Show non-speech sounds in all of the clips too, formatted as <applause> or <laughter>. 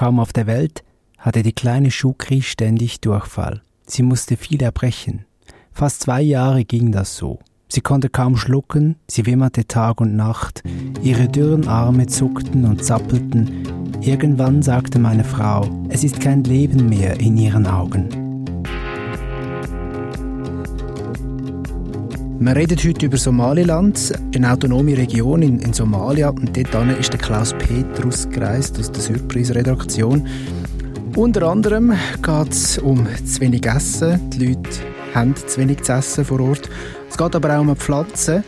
kam auf der Welt, hatte die kleine Shukri ständig Durchfall. Sie musste viel erbrechen. Fast zwei Jahre ging das so. Sie konnte kaum schlucken, sie wimmerte Tag und Nacht, ihre dürren Arme zuckten und zappelten. Irgendwann sagte meine Frau, es ist kein Leben mehr in ihren Augen. Wir reden heute über Somaliland, eine autonome Region in, in Somalia. Und dort ist der Klaus Petrus gereist aus der Surprise-Redaktion. Unter anderem geht es um zu wenig Essen. Die Leute haben zu wenig zu essen vor Ort. Es geht aber auch um Pflanzen,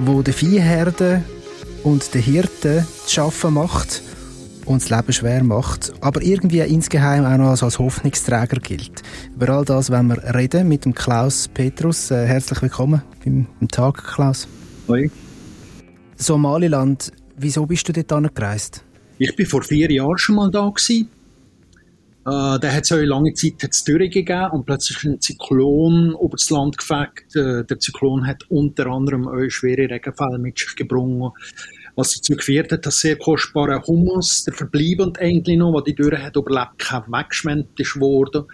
wo der Viehherde und der Hirte zu arbeiten macht und das Leben schwer macht, aber irgendwie insgeheim auch noch als Hoffnungsträger gilt. Über all das wollen wir reden mit dem Klaus Petrus. Äh, herzlich willkommen beim, beim Tag, Klaus. Hoi. Somaliland, wieso bist du dort gereist? Ich bin vor vier Jahren schon mal da gewesen. Äh, da hat es eine lange Zeit hat's Dürre gegeben und plötzlich ein Zyklon über das Land gefegt. Äh, der Zyklon hat unter anderem auch schwere Regenfälle mit sich gebracht, was dazu geführt hat, dass sehr kostbarer Humus, der verbleibend eigentlich noch, was die Dürre hat überlebt, kein weggeschwemmt ist worden.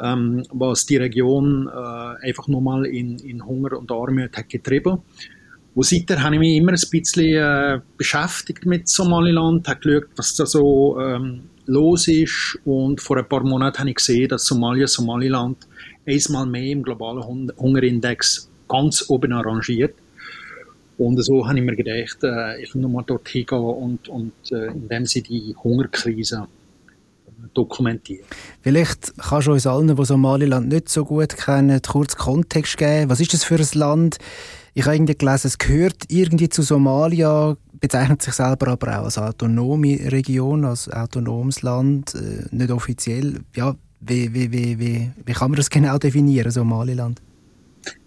Ähm, was die Region äh, einfach nochmal in, in Hunger und Armut hat getrieben. Und seither habe ich mich immer ein bisschen äh, beschäftigt mit Somaliland, habe geschaut, was da so ähm, los ist. Und vor ein paar Monaten habe ich gesehen, dass Somalia, Somaliland einmal mehr im globalen Hungerindex ganz oben arrangiert. Und so habe ich mir gedacht, äh, ich will nochmal dorthin gehen und, und äh, in dem sie die Hungerkrise dokumentieren. Vielleicht kannst du uns allen, die Somaliland nicht so gut kennen, kurz Kontext geben. Was ist das für ein Land? Ich habe irgendwie gelesen, es gehört irgendwie zu Somalia, bezeichnet sich selber aber auch als autonome Region, als autonomes Land, äh, nicht offiziell. Ja, wie, wie, wie, wie, wie kann man das genau definieren, Somaliland?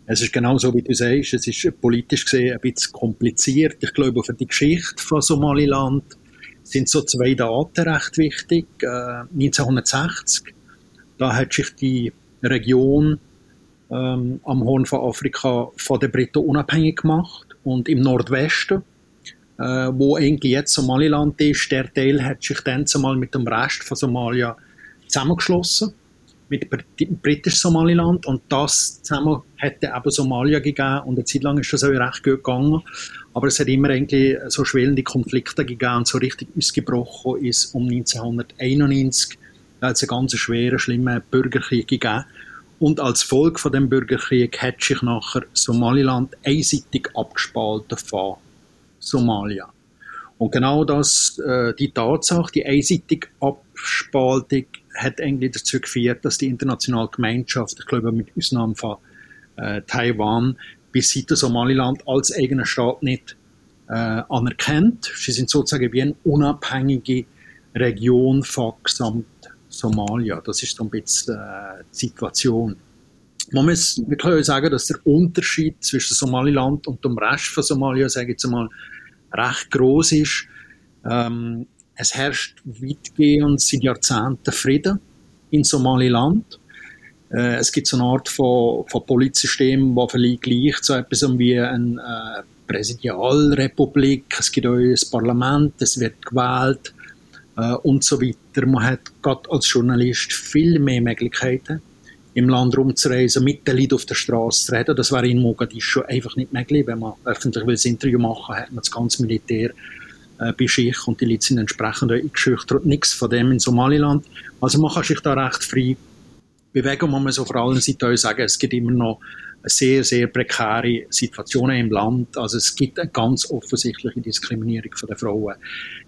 Es ist genau so, wie du sagst. Es ist politisch gesehen ein bisschen kompliziert. Ich glaube, für die Geschichte von Somaliland sind so zwei Daten recht wichtig. Äh, 1960, da hat sich die Region ähm, am Horn von Afrika von den Briten unabhängig gemacht und im Nordwesten, äh, wo eigentlich jetzt Somaliland ist, der Teil hat sich dann zumal mit dem Rest von Somalia zusammengeschlossen mit britisch Somaliland und das zusammen hätte eben Somalia gegeben und eine Zeit lang ist das auch recht gut gegangen, aber es hat immer eigentlich so schwellende Konflikte gegeben und so richtig ausgebrochen ist um 1991, da hat es einen ganz schweren, schlimmen Bürgerkrieg gegeben. Und als Folge von dem Bürgerkrieg hat sich nachher Somaliland einseitig abgespalten von Somalia. Und genau das, äh, die Tatsache, die einseitige Abspaltung hat eigentlich dazu geführt, dass die internationale Gemeinschaft, ich glaube mit Ausnahme von äh, Taiwan, bis heute Somaliland als eigener Staat nicht äh, anerkennt. Sie sind sozusagen wie eine unabhängige Region von gesamt Somalia. Das ist so ein bisschen äh, die Situation. Man muss, wir können sagen, dass der Unterschied zwischen Somaliland und dem Rest von Somalia, sage ich jetzt mal, recht groß ist. Ähm, es herrscht weitgehend seit Jahrzehnten Frieden in Somaliland. Äh, es gibt so eine Art von, von Politsystem, das vielleicht gleich so etwas wie eine äh, Präsidialrepublik. Es gibt auch ein Parlament, es wird gewählt äh, und so weiter. Man hat gerade als Journalist viel mehr Möglichkeiten, im Land rumzureisen, mit den Leuten auf der Straße zu reden. Das wäre in Mogadischu einfach nicht möglich. Wenn man öffentlich ein Interview machen will, hat man das ganze Militär äh, bei sich und die Leute sind entsprechend eingeschüchtert. Nichts von dem in Somaliland. Also man kann sich da recht frei bewegen. Man muss auf allen Seiten sagen, es gibt immer noch sehr, sehr prekäre Situationen im Land. Also es gibt eine ganz offensichtliche Diskriminierung von der Frauen.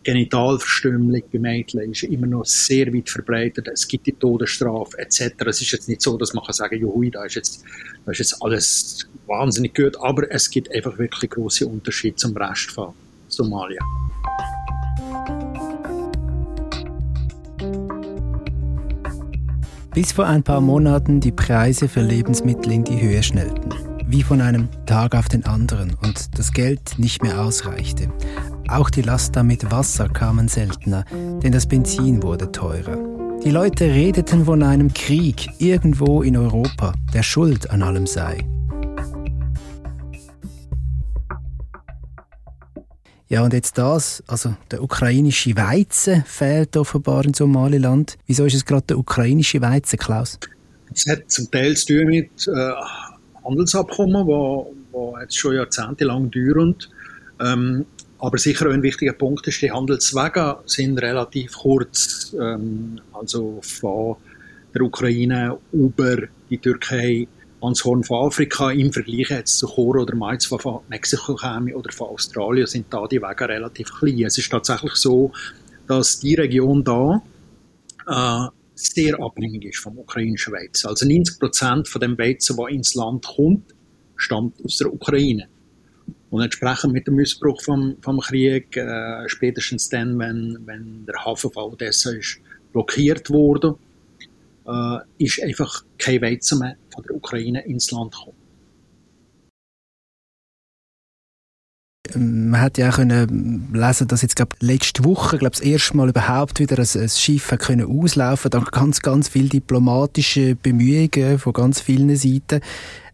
Genitalverstümmelung bei Mädchen ist immer noch sehr weit verbreitet. Es gibt die Todesstrafe etc. Es ist jetzt nicht so, dass man kann sagen, juhui, da ist jetzt, da ist jetzt alles wahnsinnig gut, aber es gibt einfach wirklich große Unterschiede zum Rest von Somalia. bis vor ein paar Monaten die Preise für Lebensmittel in die Höhe schnellten, wie von einem Tag auf den anderen und das Geld nicht mehr ausreichte. Auch die Laster mit Wasser kamen seltener, denn das Benzin wurde teurer. Die Leute redeten von einem Krieg irgendwo in Europa, der schuld an allem sei. Ja, und jetzt das, also der ukrainische Weizen fehlt offenbar in Somaliland. Wieso ist es gerade der ukrainische Weizen, Klaus? Es hat zum Teil zu tun mit äh, Handelsabkommen, die jetzt schon jahrzehntelang dauern. Ähm, aber sicher ein wichtiger Punkt ist, die Handelswege sind relativ kurz. Ähm, also von der Ukraine über die Türkei ans Horn von Afrika im Vergleich jetzt zu Choro oder Mais von Mexiko käme oder von Australien sind da die Wege relativ klein. Es ist tatsächlich so, dass die Region da äh, sehr abhängig ist vom ukrainischen Weizen. Also 90 Prozent von dem Weizen, der ins Land kommt, stammt aus der Ukraine. Und entsprechend mit dem Missbrauch vom, vom Krieg, äh, spätestens dann, wenn, wenn der Hafen von Odessa ist blockiert wurde, äh, ist einfach kein Weizen mehr von der Ukraine ins Land gekommen. Man hat ja auch können lesen, dass jetzt glaub, letzte Woche glaub, das erste Mal überhaupt wieder ein, ein Schiff hat können auslaufen. Da ganz, ganz viele diplomatische Bemühungen von ganz vielen Seiten.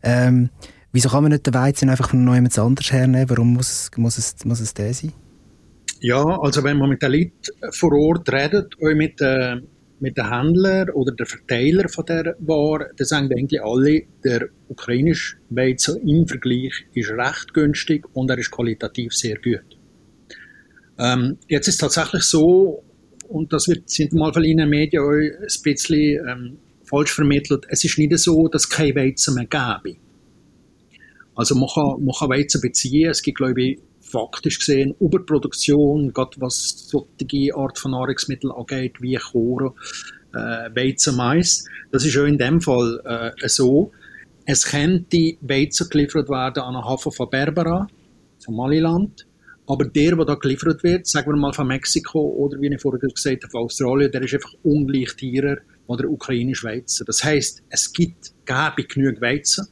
Ähm, wieso kann man nicht den Weizen einfach von jemand anders hernehmen? Warum muss es, muss es, muss es der sein? Ja, also wenn man mit den Leuten vor Ort redet, auch mit, äh, mit den Händlern oder den Verteilern von der Ware, dann sagen eigentlich alle, der ukrainische Weizen im Vergleich ist recht günstig und er ist qualitativ sehr gut. Ähm, jetzt ist tatsächlich so, und das wird, sind mal von Ihnen Medien auch ein bisschen ähm, falsch vermittelt, es ist nicht so, dass es kein Weizen mehr gäbe. Also man kann, man kann Weizen beziehen, es gibt glaube ich faktisch gesehen Überproduktion, gerade was solche Art von Nahrungsmitteln angeht, wie Choro, äh, Weizen, Mais. Das ist auch in dem Fall äh, so. Es könnte Weizen geliefert werden an den Hafen von Berbera, Somaliland. Aber der, der da geliefert wird, sagen wir mal von Mexiko oder wie ich vorher gesagt habe, von Australien, der ist einfach ungleich teurer als der Weizen. Das heißt, es gibt, gäbe genug Weizen,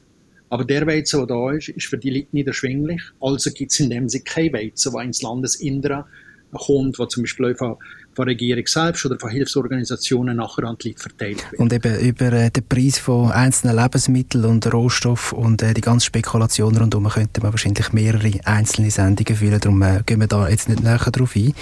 aber der Weizen, der da ist, ist für die Leute nicht erschwinglich. Also gibt es in dem Sinne kein Weizen, der ins Landesinnere kommt, was zum Beispiel von, von der Regierung selbst oder von Hilfsorganisationen nachher an die Leute verteilt wird. Und eben über äh, den Preis von einzelnen Lebensmitteln und Rohstoffen und äh, die ganze Spekulation rundherum könnte man wahrscheinlich mehrere einzelne Sendungen führen. Darum äh, gehen wir da jetzt nicht näher drauf ein.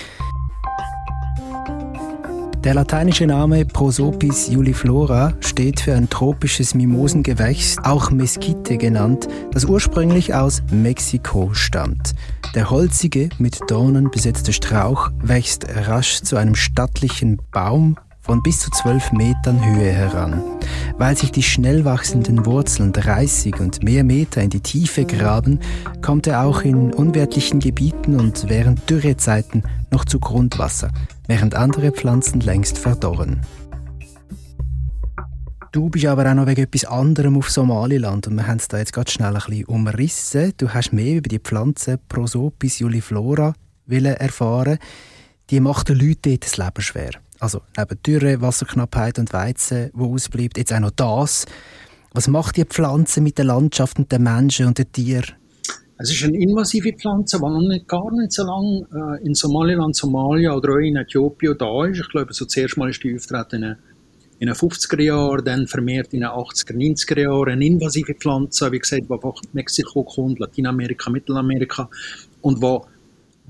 Der lateinische Name Prosopis juliflora steht für ein tropisches Mimosengewächs, auch Mesquite genannt, das ursprünglich aus Mexiko stammt. Der holzige, mit Dornen besetzte Strauch wächst rasch zu einem stattlichen Baum von bis zu 12 Metern Höhe heran. Weil sich die schnell wachsenden Wurzeln 30 und mehr Meter in die Tiefe graben, kommt er auch in unwirtlichen Gebieten und während Dürrezeiten noch zu Grundwasser, während andere Pflanzen längst verdorren. Du bist aber auch noch wegen etwas anderem auf Somaliland und wir haben es da jetzt gerade schnell ein bisschen umrissen. Du hast mehr über die Pflanze Prosopis juliflora erfahren. Die macht den Leuten dort das Leben schwer. Also neben Dürre, Wasserknappheit und Weizen, wo ausbleibt, jetzt auch noch das. Was macht die Pflanze mit der Landschaft und den Menschen und den Tieren? Es ist eine invasive Pflanze, die noch nicht, gar nicht so lange äh, in Somaliland, Somalia oder auch in Äthiopien da ist. Ich glaube, so zuerst mal ist die auftreten in den 50er Jahren, dann vermehrt in den 80er, 90er Jahren. Eine invasive Pflanze, wie gesagt, die von Mexiko kommt, Lateinamerika, Mittelamerika und die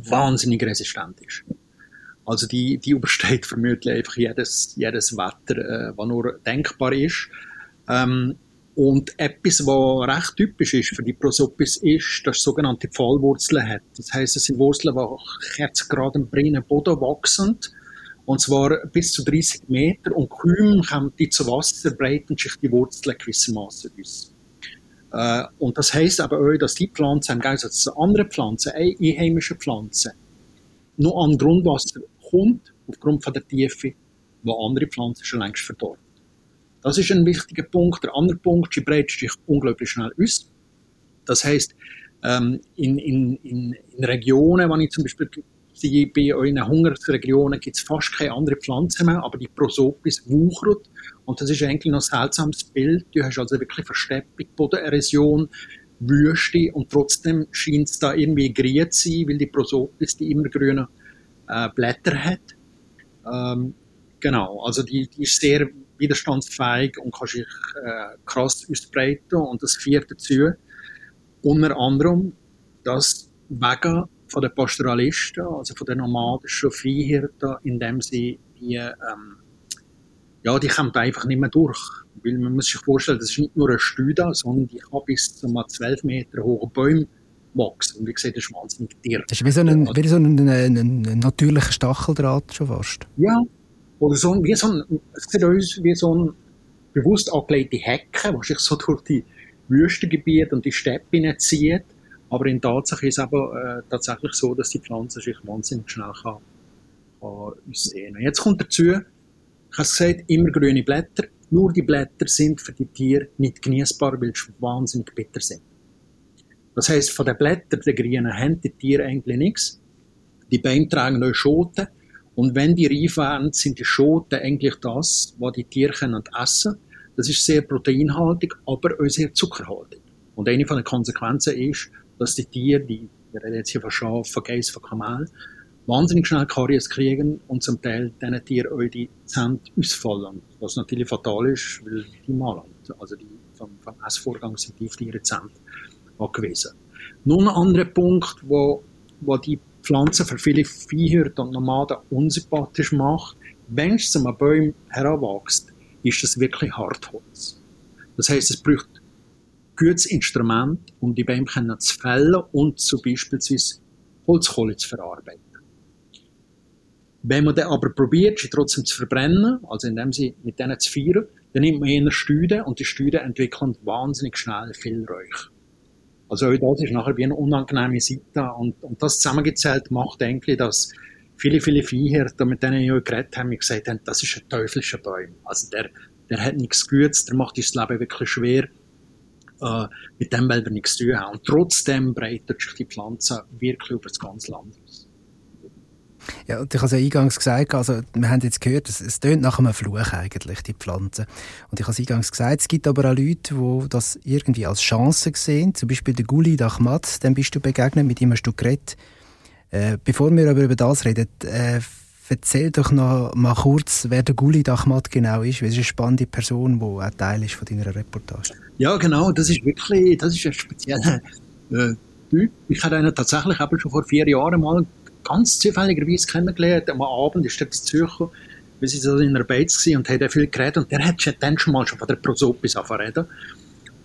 wahnsinnig resistent ist. Also die, die übersteht <laughs> vermutlich einfach jedes, jedes Wetter, äh, was nur denkbar ist. Ähm, und etwas, was recht typisch ist für die Prosopis, ist, dass es sogenannte Pfahlwurzeln hat. Das heißt, es sind Wurzeln, die jetzt im brennenden Boden wachsen. Und zwar bis zu 30 Meter. Und kaum kommen die zu Wasser, breiten sich die Wurzeln gewissermaßen aus. Äh, und das heisst aber auch, dass die Pflanzen im Gegensatz zu anderen Pflanzen, einheimischen Pflanzen, nur an Grundwasser kommt, aufgrund von der Tiefe, wo andere Pflanzen schon längst verdorben. Das ist ein wichtiger Punkt. Der andere Punkt, sie breitet sich unglaublich schnell aus. Das heißt, ähm, in, in, in, in Regionen, wenn ich zum Beispiel sehe, bei in Hungersregionen gibt es fast keine andere Pflanze mehr, aber die Prosopis wuchert. Und das ist eigentlich noch ein seltsames Bild. Du hast also wirklich Versteppung, Bodenerosion, Wüste und trotzdem scheint es da irgendwie grün zu sein, weil die Prosopis die immergrünen äh, Blätter hat. Ähm, genau, also die, die ist sehr widerstandsfähig und kann sich äh, krass ausbreiten und das führt dazu, unter anderem, dass wegen von den Pastoralisten, also von den nomadischen Viehhirten, indem sie die, ähm, ja, die kommen einfach nicht mehr durch. Weil man muss sich vorstellen, das ist nicht nur ein Stüde, sondern die kann bis zu 12 Meter hohen Bäume wachsen. Und wie gesagt, das ist wahnsinnig dirt. Das ist wie so ein, wie so ein, ein, ein natürlicher Stacheldraht schon fast. Ja, oder so, wie so ein, es sieht aus wie so ein bewusst angelegte Hecke, die sich so <laughs> durch die Wüstengebiete und die Steppe zieht. Aber in Tatsache ist es aber äh, tatsächlich so, dass die Pflanze sich wahnsinnig schnell kann, kann aussehen kann. Jetzt kommt dazu, ich habe gesagt, immer grüne Blätter. Nur die Blätter sind für die Tiere nicht genießbar, weil sie wahnsinnig bitter sind. Das heißt, von den Blättern der grünen haben die Tiere eigentlich nichts. Die Bäume tragen neue Schoten. Und wenn die reif werden, sind die Schoten eigentlich das, was die Tiere können essen können. Das ist sehr proteinhaltig, aber auch sehr zuckerhaltig. Und eine von den Konsequenzen ist, dass die Tiere, die, wir reden jetzt hier von Schaf, von Geiss, von Kamel, wahnsinnig schnell Karies kriegen und zum Teil diesen Tieren auch die Zähne ausfallen. Was natürlich fatal ist, weil die malen. Also die, vom, vom Essvorgang sind die ihre Zähne angewiesen. Nun ein anderer Punkt, wo, wo die Pflanzen für viele Viehhirten und Nomaden unsympathisch macht, wenn es zum Baum heranwächst, ist das wirklich Hartholz. Das heißt, es braucht gutes Instrument, um die Bäume zu fällen und zu beispielsweise Holzkohle zu verarbeiten. Wenn man dann aber probiert, sie trotzdem zu verbrennen, also indem sie mit denen zu feiern, dann nimmt man eher Stüde und die Stüde entwickeln wahnsinnig schnell viel Räuch. Also auch das ist nachher wie eine unangenehme Seite und, und das zusammengezählt macht eigentlich, dass viele, viele Viehhirten, mit denen ich geredet habe, gesagt haben, das ist ein teuflischer Baum. Also der, der hat nichts Gutes, der macht das Leben wirklich schwer. Äh, mit dem will er nichts zu tun haben. Und trotzdem breitet sich die Pflanze wirklich über das ganze Land aus. Ja, und ich habe es ja eingangs gesagt, also wir haben jetzt gehört, es, tönt nach einem Fluch eigentlich, die Pflanze. Und ich habe es eingangs gesagt, es gibt aber auch Leute, die das irgendwie als Chance sehen, zum Beispiel der Guli Dachmat, dem bist du begegnet, mit ihm hast du geredet. Äh, bevor wir aber über das reden, äh, erzähl doch noch mal kurz, wer der Guli Dachmat genau ist, weil es ist eine spannende Person, die auch Teil ist von deiner Reportage. Ja, genau, das ist wirklich, das ist ein spezieller äh, Typ. Ich hatte ihn tatsächlich eben schon vor vier Jahren mal ganz zufälligerweise kennengelernt. Am Abend ist er zu Zürcher, wir sind so in einer Beiz und haben viel geredet und der hat schon dann schon mal schon von der Prosopis angefangen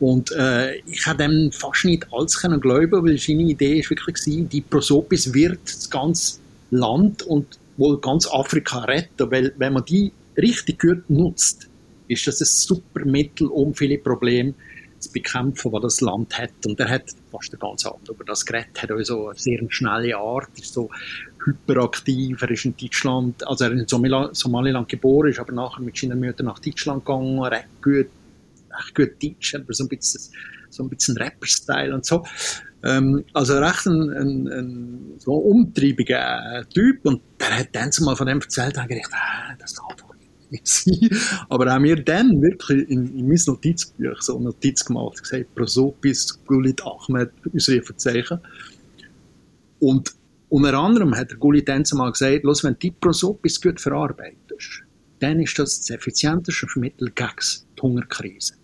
und äh, ich habe dem fast nicht alles können glauben, weil seine Idee ist wirklich gewesen, die Prosopis wird das ganze Land und wohl ganz Afrika retten, weil wenn man die richtig gut nutzt, ist das ein super Mittel, um viele Probleme zu bekämpfen, was das Land hat. Und er hat fast den ganzen Abend über das geredet, hat auch eine sehr schnelle Art, ist so hyperaktiv, er ist in Deutschland, also er ist in Somaliland geboren, ist aber nachher mit seiner Mutter nach Deutschland gegangen, recht gut, recht gut Deutsch, aber so ein bisschen, so ein bisschen Rapper-Style und so. Ähm, also recht ein, ein, ein so umtriebiger Typ und der hat dann mal von dem erzählt und gedacht, ah, das doch nicht sein. <laughs> Aber haben wir dann wirklich in, in mein Notizbuch so eine Notiz gemacht, gesagt, Prosopis, Gulit Ahmed, Ausrufezeichen. Und unter anderem hat der Gulit dann mal gesagt, los, wenn du die Prosopis gut verarbeitest, dann ist das das effizienteste Mittel gegen die Hungerkrise.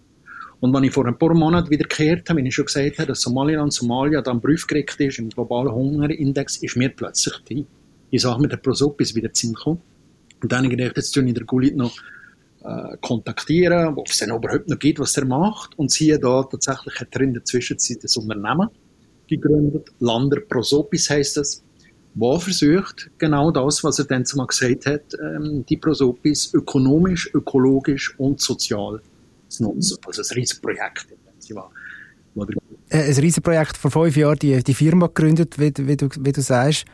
Und wenn ich vor ein paar Monaten wiederkehrt habe, wenn ich schon gesagt habe, dass Somaliland, Somalia dann prüfgerichtet ist im globalen Hungerindex, ist mir plötzlich die, die Sache mit der Prosopis wieder zu kommen. Und dann habe ich gedacht, jetzt tue ich den Gulit noch äh, kontaktieren, ob es denn überhaupt noch gibt, was er macht. Und siehe da, tatsächlich hat er in der Zwischenzeit ein Unternehmen gegründet. Lander Prosopis heißt das wo versucht, genau das, was er dann zumal gesagt hat, ähm, die Prosopis ökonomisch, ökologisch und sozial zu nutzen. Also ein Riesenprojekt. Äh, ein Riesenprojekt vor fünf Jahren, die, die Firma gegründet, wie, wie, du, wie du sagst.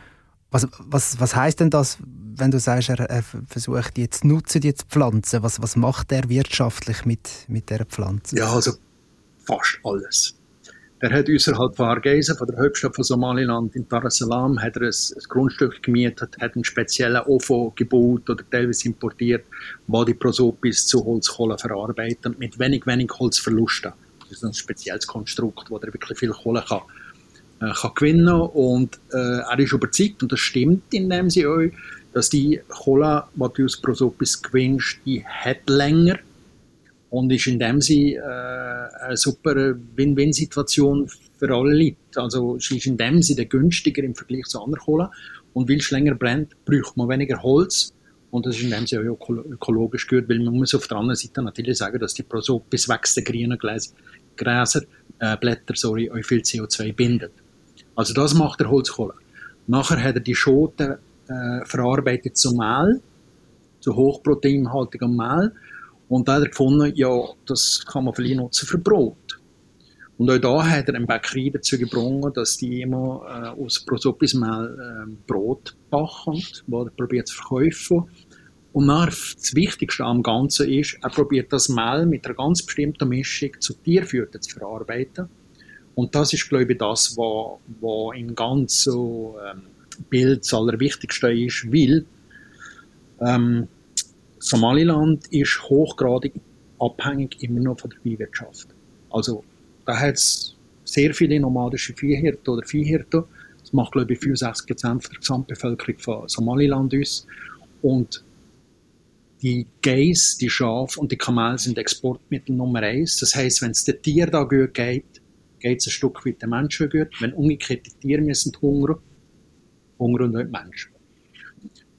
Was, was, was heißt denn das, wenn du sagst, er, er versucht zu nutzen, zu pflanzen? Was, was macht er wirtschaftlich mit, mit dieser Pflanze? Ja, also fast alles. Er hat außerhalb von Hargeisa, von der Hauptstadt von Somaliland, in Dar es Salaam, hat er ein, ein Grundstück gemietet, hat einen speziellen OFO gebaut oder teilweise importiert, wo die Prosopis zu Holzkohle verarbeiten, mit wenig, wenig Holzverlusten. Das ist ein spezielles Konstrukt, wo er wirklich viel Kohle kann, kann gewinnen und äh, er ist überzeugt, und das stimmt in dem sie auch, dass die Kohle, die du aus Prosopis gewinnst, die hat länger und ist in dem Sinne äh, eine super Win-Win-Situation für alle Leute. Also sie ist in dem Sinne günstiger im Vergleich zu anderen Kohlen und weil es länger brennt, braucht man weniger Holz und das ist in dem Sinne auch ökologisch gut, weil man muss auf der anderen Seite natürlich sagen, dass die Prosopis wächst grünen Gräser, äh, Blätter, sorry, auch viel CO2 bindet. Also das macht der Holzkohle. Nachher hat er die Schoten äh, verarbeitet zu Mehl, zu hochproteinhaltigem Mehl und da hat er gefunden, ja, das kann man vielleicht nutzen für Brot. Und auch da hat er einen Bäckerei dazu gebracht, dass die immer äh, aus Prosopismehl äh, Brot backen, wo er probiert zu verkaufen. Und dann, das Wichtigste am Ganzen ist, er probiert das Mehl mit einer ganz bestimmten Mischung zu Tierfüttern zu verarbeiten. Und das ist, glaube ich, das, was, was im ganzen ähm, Bild das Allerwichtigste ist, weil ähm, Somaliland ist hochgradig abhängig immer noch von der Viehwirtschaft. Also da hat es sehr viele nomadische Viehhirten oder Viehhirten. Das macht, glaube ich, 65 Prozent der Gesamtbevölkerung von Somaliland aus. Und die Geiss, die Schafe und die Kamel sind Exportmittel Nummer eins. Das heißt, wenn es den Tieren da gut geht, geht es ein Stück weit den Menschen gut. Wenn umgekehrt die Tiere müssen hungern, hungern nicht Menschen.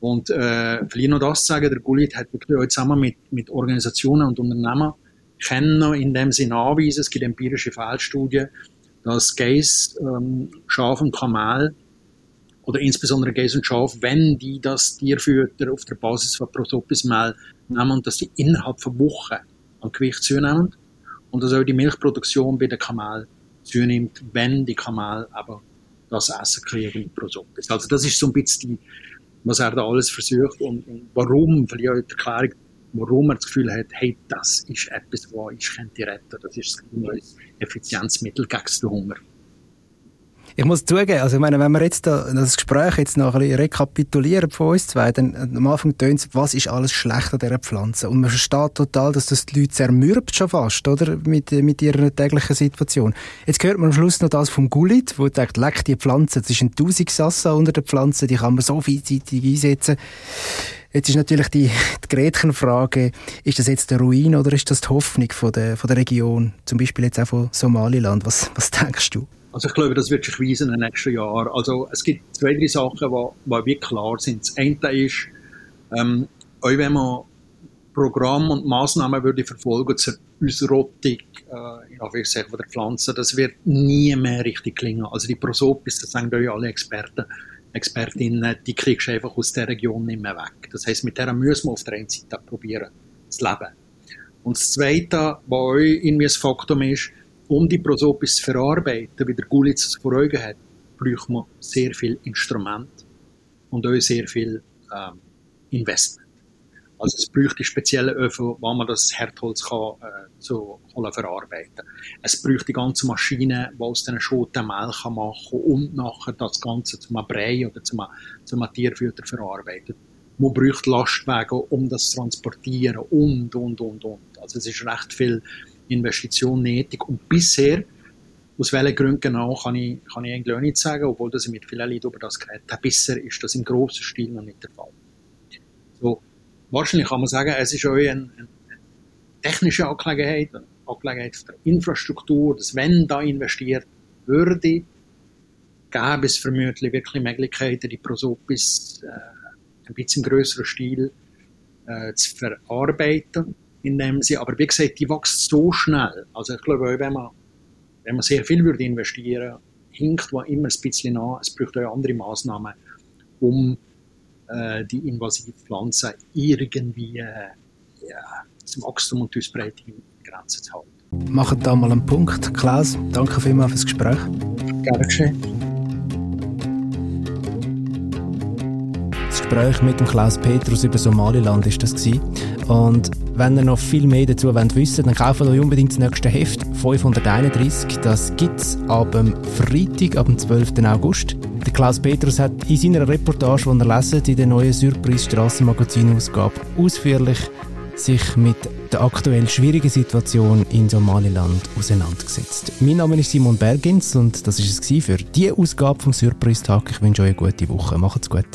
Und äh, vielleicht noch das sagen, der Gullit hat wirklich auch zusammen mit, mit Organisationen und Unternehmen können in dem Sinne anweisen, es gibt empirische Feldstudien, dass Geiss, ähm, Schaf und Kamel oder insbesondere Geiss und Schaf, wenn die das Tierfütter auf der Basis von Prosopismehl nehmen, dass die innerhalb von Wochen an Gewicht zunehmen und dass auch die Milchproduktion bei den Kamel zunimmt, wenn die Kamel aber das Essen kriegen mit Prosopis. Also das ist so ein bisschen was er da alles versucht und, und warum, vielleicht auch die Erklärung, warum er das Gefühl hat, hey, das ist etwas, was ich könnte retten. Das ist ein Effizienzmittel gegen den Hunger. Ich muss zugeben, also ich meine, wenn wir jetzt da, das Gespräch jetzt noch ein bisschen rekapitulieren von uns zwei, dann äh, am Anfang tönt es, was ist alles schlecht an dieser Pflanze? Und man versteht total, dass das die Leute zermürbt schon fast, oder? Mit, mit ihrer täglichen Situation. Jetzt hört man am Schluss noch das vom Gullit, wo sagt, leck die Pflanze, das ist ein Tausigsassa unter der Pflanze, die kann man so vielseitig einsetzen. Jetzt ist natürlich die, die Gretchenfrage, ist das jetzt der Ruin oder ist das die Hoffnung von der, von der Region, zum Beispiel jetzt auch von Somaliland? Was, was denkst du? Also ich glaube, das wird sich weisen in den nächsten Jahren. Also es gibt zwei, drei Sachen, die, wirklich klar sind. Das eine ist, ähm, auch wenn man Programm und Maßnahmen würde verfolgen zur Ausrottung äh, der Pflanze, das wird nie mehr richtig klingen. Also die Prosopis, das sagen euch alle Experten, Expertinnen, die kriegst du einfach aus der Region nicht mehr weg. Das heißt, mit der müssen wir auf der einen Seite probieren, zu leben. Und das Zweite, was euch irgendwie ein Faktum ist, um die Prosopis zu verarbeiten, wie der Gulitz es vor Augen hat, braucht man sehr viel Instrument und auch sehr viel ähm, Investment. Also es bräuchte spezielle Öfen, wo man das Herdholz kann, äh, so kann verarbeiten Es bräuchte die ganze Maschine, die aus diesen Schoten Mehl kann machen und nachher das Ganze zum Brei oder zum, zum Tierfütter verarbeitet. Man bräuchte Lastwagen, um das zu transportieren und, und, und, und. Also es ist recht viel Investition nötig. Und bisher, aus welchen Gründen genau, kann ich, kann ich eigentlich auch nicht sagen, obwohl dass ich mit vielen Leuten über das geredet habe. Bisher ist das im grossen Stil noch nicht der Fall. So, wahrscheinlich kann man sagen, es ist auch eine, eine technische Angelegenheit, eine Angelegenheit der Infrastruktur, dass wenn da investiert würde, gäbe es vermutlich wirklich Möglichkeiten, die Prosopis äh, ein bisschen größeren Stil äh, zu verarbeiten in dem Sinne. Aber wie gesagt, die wächst so schnell. Also ich glaube, wenn man, wenn man sehr viel würde investieren würde, hinkt man immer ein bisschen an. Es braucht auch andere Maßnahmen, um äh, die invasive Pflanze irgendwie äh, ja, das Wachstum und die Ausbreitung in Grenzen zu halten. Machen da mal einen Punkt. Klaus, danke vielmals fürs Gespräch. Gerne geschehen. Gespräch mit dem Klaus Petrus über Somaliland ist das gewesen. Und wenn ihr noch viel mehr dazu wollt wissen dann kauft euch unbedingt das nächste Heft 531. Das gibt es ab dem Freitag, ab dem 12. August. Der Klaus Petrus hat in seiner Reportage, die ihr leset, in der neuen Surprise Strassenmagazin-Ausgabe ausführlich sich mit der aktuell schwierigen Situation in Somaliland auseinandergesetzt. Mein Name ist Simon Bergins und das ist es für die Ausgabe vom Surprise Tag. Ich wünsche euch eine gute Woche. Macht's gut.